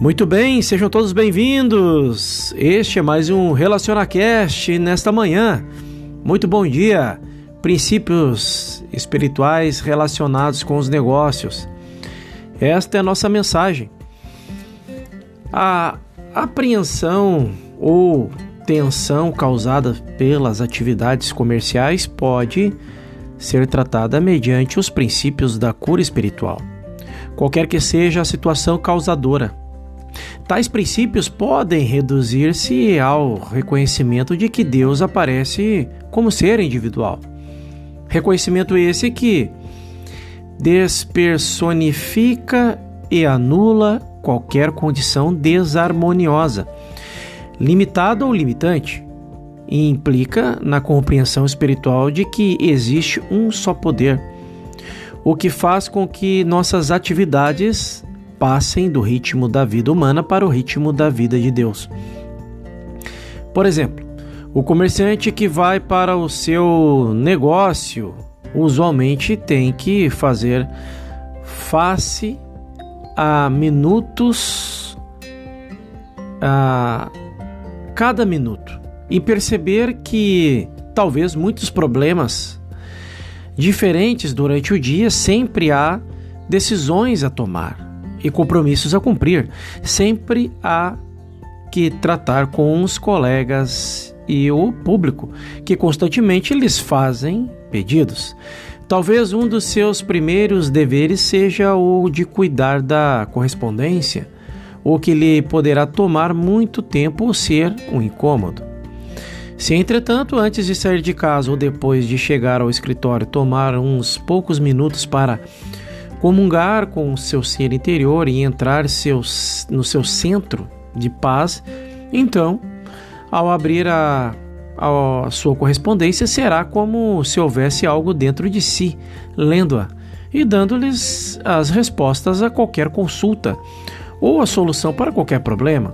Muito bem, sejam todos bem-vindos. Este é mais um RelacionaCast nesta manhã. Muito bom dia. Princípios espirituais relacionados com os negócios. Esta é a nossa mensagem. A apreensão ou tensão causada pelas atividades comerciais pode ser tratada mediante os princípios da cura espiritual, qualquer que seja a situação causadora. Tais princípios podem reduzir-se ao reconhecimento de que Deus aparece como ser individual. Reconhecimento esse que despersonifica e anula qualquer condição desarmoniosa, limitada ou limitante, e implica na compreensão espiritual de que existe um só poder, o que faz com que nossas atividades passem do ritmo da vida humana para o ritmo da vida de Deus. Por exemplo, o comerciante que vai para o seu negócio usualmente tem que fazer face a minutos a cada minuto e perceber que talvez muitos problemas diferentes durante o dia sempre há decisões a tomar e compromissos a cumprir. Sempre há que tratar com os colegas e o público, que constantemente lhes fazem pedidos. Talvez um dos seus primeiros deveres seja o de cuidar da correspondência, o que lhe poderá tomar muito tempo ou ser um incômodo. Se, entretanto, antes de sair de casa ou depois de chegar ao escritório, tomar uns poucos minutos para comungar com o seu ser interior e entrar seus, no seu centro de paz, então, ao abrir a, a sua correspondência, será como se houvesse algo dentro de si, lendo-a e dando-lhes as respostas a qualquer consulta ou a solução para qualquer problema.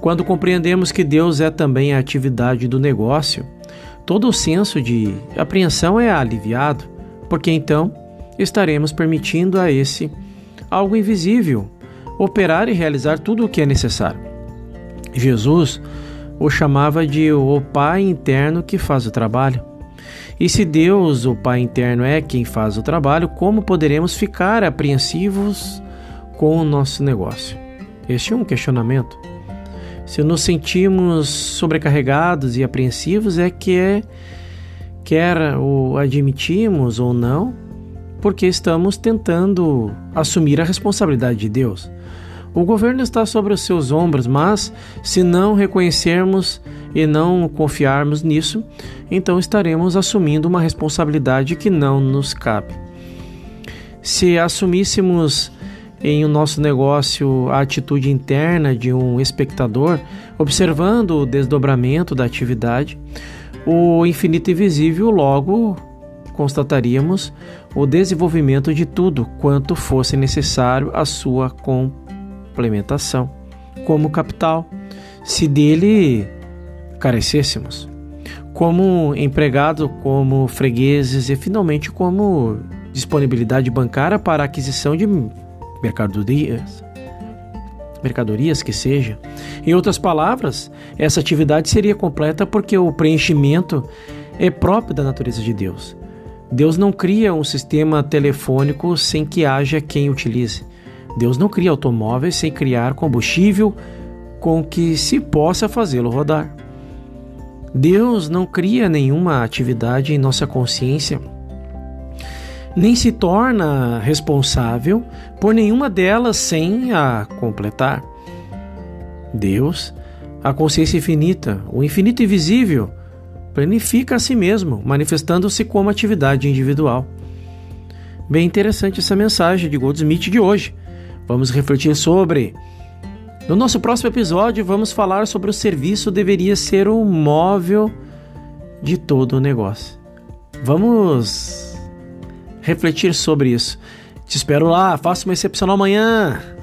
Quando compreendemos que Deus é também a atividade do negócio, todo o senso de apreensão é aliviado, porque então estaremos permitindo a esse algo invisível operar e realizar tudo o que é necessário. Jesus o chamava de o Pai interno que faz o trabalho. E se Deus, o Pai interno, é quem faz o trabalho, como poderemos ficar apreensivos com o nosso negócio? Este é um questionamento. Se nos sentimos sobrecarregados e apreensivos, é que é, quer o admitimos ou não, porque estamos tentando assumir a responsabilidade de Deus. O governo está sobre os seus ombros, mas se não reconhecermos e não confiarmos nisso, então estaremos assumindo uma responsabilidade que não nos cabe. Se assumíssemos em o nosso negócio a atitude interna de um espectador, observando o desdobramento da atividade, o infinito invisível logo constataríamos o desenvolvimento de tudo quanto fosse necessário à sua complementação, como capital, se dele carecêssemos, como empregado, como fregueses e finalmente como disponibilidade bancária para aquisição de mercadorias, mercadorias que seja. Em outras palavras, essa atividade seria completa porque o preenchimento é próprio da natureza de Deus. Deus não cria um sistema telefônico sem que haja quem utilize. Deus não cria automóveis sem criar combustível com que se possa fazê-lo rodar. Deus não cria nenhuma atividade em nossa consciência, nem se torna responsável por nenhuma delas sem a completar. Deus, a consciência infinita, o infinito invisível, planifica a si mesmo, manifestando-se como atividade individual. Bem interessante essa mensagem de Goldsmith de hoje. Vamos refletir sobre. No nosso próximo episódio, vamos falar sobre o serviço deveria ser o móvel de todo o negócio. Vamos refletir sobre isso. Te espero lá, faça uma excepcional manhã.